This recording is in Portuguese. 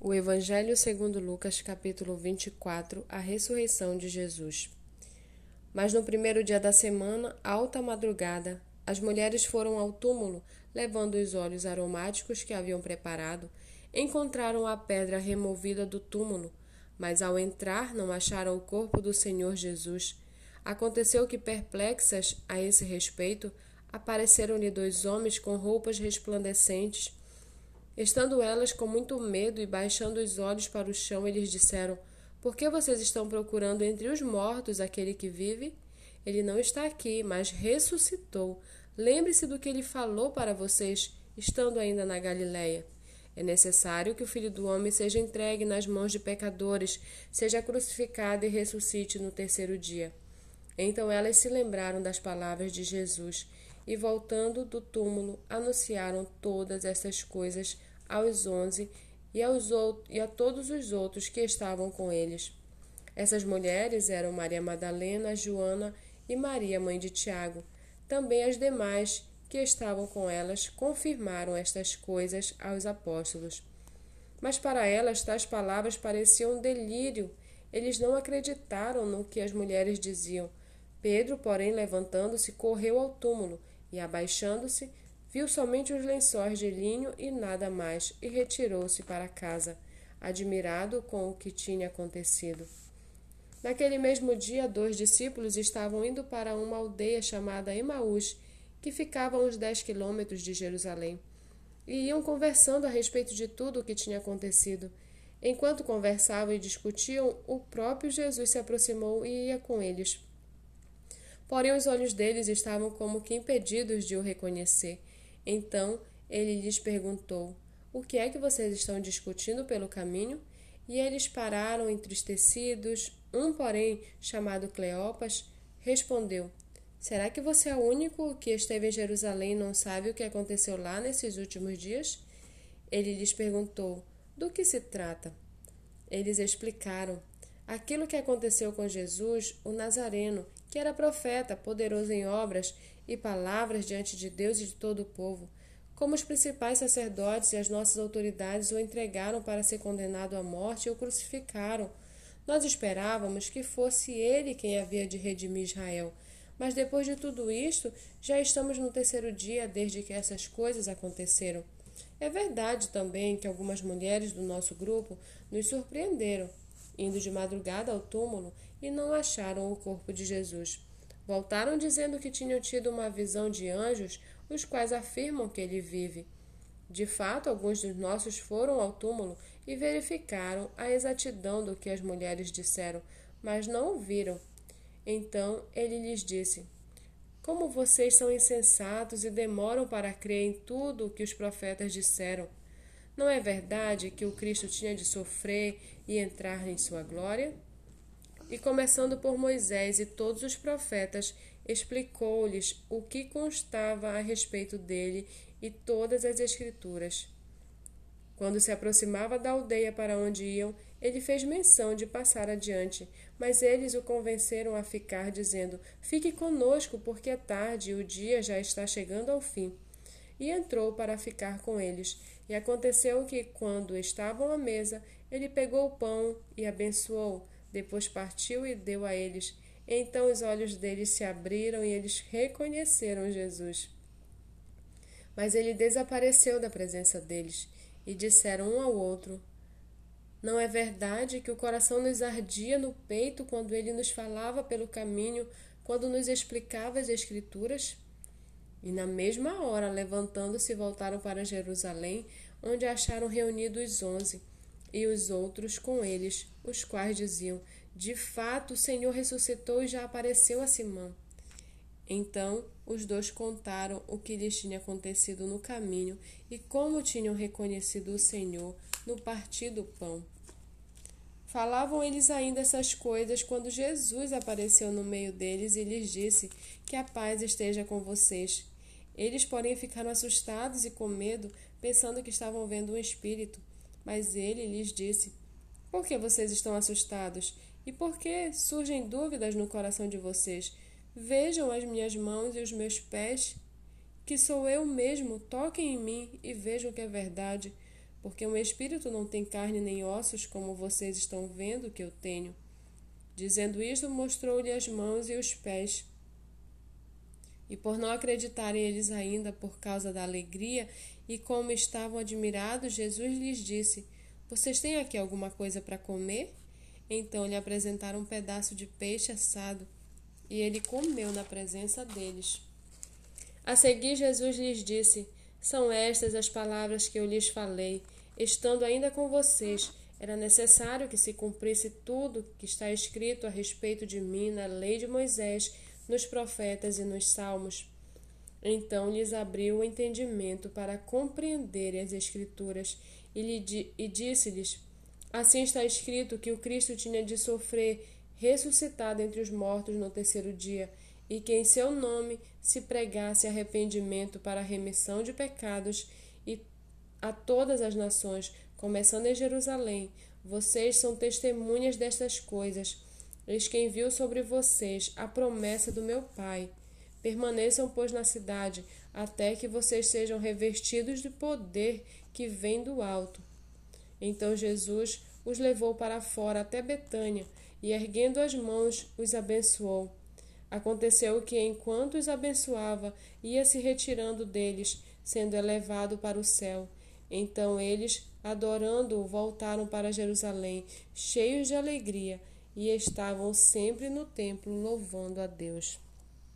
O Evangelho segundo Lucas, capítulo 24, a ressurreição de Jesus. Mas no primeiro dia da semana, alta madrugada, as mulheres foram ao túmulo, levando os óleos aromáticos que haviam preparado. Encontraram a pedra removida do túmulo, mas ao entrar não acharam o corpo do Senhor Jesus. Aconteceu que, perplexas a esse respeito, apareceram-lhe dois homens com roupas resplandecentes Estando elas com muito medo e baixando os olhos para o chão, eles disseram: Por que vocês estão procurando entre os mortos aquele que vive? Ele não está aqui, mas ressuscitou. Lembre-se do que ele falou para vocês, estando ainda na Galiléia. É necessário que o Filho do Homem seja entregue nas mãos de pecadores, seja crucificado e ressuscite no terceiro dia. Então elas se lembraram das palavras de Jesus e, voltando do túmulo, anunciaram todas essas coisas aos onze e, aos e a todos os outros que estavam com eles. Essas mulheres eram Maria Madalena, Joana e Maria, mãe de Tiago. Também as demais que estavam com elas confirmaram estas coisas aos apóstolos. Mas para elas tais palavras pareciam delírio. Eles não acreditaram no que as mulheres diziam. Pedro, porém, levantando-se, correu ao túmulo e, abaixando-se, Viu somente os lençóis de linho e nada mais, e retirou-se para casa, admirado com o que tinha acontecido. Naquele mesmo dia, dois discípulos estavam indo para uma aldeia chamada Emaús, que ficava a uns dez quilômetros de Jerusalém, e iam conversando a respeito de tudo o que tinha acontecido. Enquanto conversavam e discutiam, o próprio Jesus se aproximou e ia com eles. Porém, os olhos deles estavam como que impedidos de o reconhecer. Então ele lhes perguntou: O que é que vocês estão discutindo pelo caminho? E eles pararam entristecidos. Um, porém, chamado Cleopas, respondeu: Será que você é o único que esteve em Jerusalém e não sabe o que aconteceu lá nesses últimos dias? Ele lhes perguntou: Do que se trata? Eles explicaram: Aquilo que aconteceu com Jesus, o Nazareno, que era profeta, poderoso em obras e palavras diante de Deus e de todo o povo, como os principais sacerdotes e as nossas autoridades o entregaram para ser condenado à morte e o crucificaram. Nós esperávamos que fosse ele quem havia de redimir Israel. Mas depois de tudo isto, já estamos no terceiro dia desde que essas coisas aconteceram. É verdade também que algumas mulheres do nosso grupo nos surpreenderam, indo de madrugada ao túmulo e não acharam o corpo de Jesus. Voltaram dizendo que tinham tido uma visão de anjos, os quais afirmam que ele vive. De fato, alguns dos nossos foram ao túmulo e verificaram a exatidão do que as mulheres disseram, mas não o viram. Então ele lhes disse: Como vocês são insensatos e demoram para crer em tudo o que os profetas disseram. Não é verdade que o Cristo tinha de sofrer e entrar em sua glória? e começando por Moisés e todos os profetas, explicou-lhes o que constava a respeito dele e todas as Escrituras. Quando se aproximava da aldeia para onde iam, ele fez menção de passar adiante, mas eles o convenceram a ficar, dizendo: Fique conosco, porque é tarde e o dia já está chegando ao fim. E entrou para ficar com eles. E aconteceu que, quando estavam à mesa, ele pegou o pão e abençoou depois partiu e deu a eles. Então os olhos deles se abriram e eles reconheceram Jesus. Mas ele desapareceu da presença deles e disseram um ao outro: Não é verdade que o coração nos ardia no peito quando ele nos falava pelo caminho, quando nos explicava as Escrituras? E na mesma hora, levantando-se, voltaram para Jerusalém, onde acharam reunidos os onze e os outros com eles, os quais diziam: De fato, o Senhor ressuscitou e já apareceu a Simão. Então os dois contaram o que lhes tinha acontecido no caminho e como tinham reconhecido o Senhor no partir do pão. Falavam eles ainda essas coisas quando Jesus apareceu no meio deles e lhes disse: Que a paz esteja com vocês. Eles, porém, ficaram assustados e com medo, pensando que estavam vendo um espírito. Mas ele lhes disse: Por que vocês estão assustados? E por que surgem dúvidas no coração de vocês? Vejam as minhas mãos e os meus pés, que sou eu mesmo. Toquem em mim e vejam que é verdade, porque um espírito não tem carne nem ossos, como vocês estão vendo que eu tenho. Dizendo isto, mostrou-lhe as mãos e os pés. E por não acreditarem eles ainda por causa da alegria e como estavam admirados, Jesus lhes disse: Vocês têm aqui alguma coisa para comer? Então lhe apresentaram um pedaço de peixe assado, e ele comeu na presença deles. A seguir, Jesus lhes disse: São estas as palavras que eu lhes falei, estando ainda com vocês. Era necessário que se cumprisse tudo que está escrito a respeito de mim na lei de Moisés, nos profetas e nos salmos. Então lhes abriu o entendimento para compreenderem as Escrituras e, e disse-lhes: Assim está escrito que o Cristo tinha de sofrer, ressuscitado entre os mortos no terceiro dia e que em seu nome se pregasse arrependimento para a remissão de pecados e a todas as nações, começando em Jerusalém. Vocês são testemunhas destas coisas. Eis quem viu sobre vocês a promessa do meu Pai. Permaneçam, pois, na cidade, até que vocês sejam revestidos de poder que vem do alto. Então Jesus os levou para fora até Betânia, e erguendo as mãos, os abençoou. Aconteceu que, enquanto os abençoava, ia se retirando deles, sendo elevado para o céu. Então eles, adorando-o, voltaram para Jerusalém, cheios de alegria, e estavam sempre no templo louvando a Deus.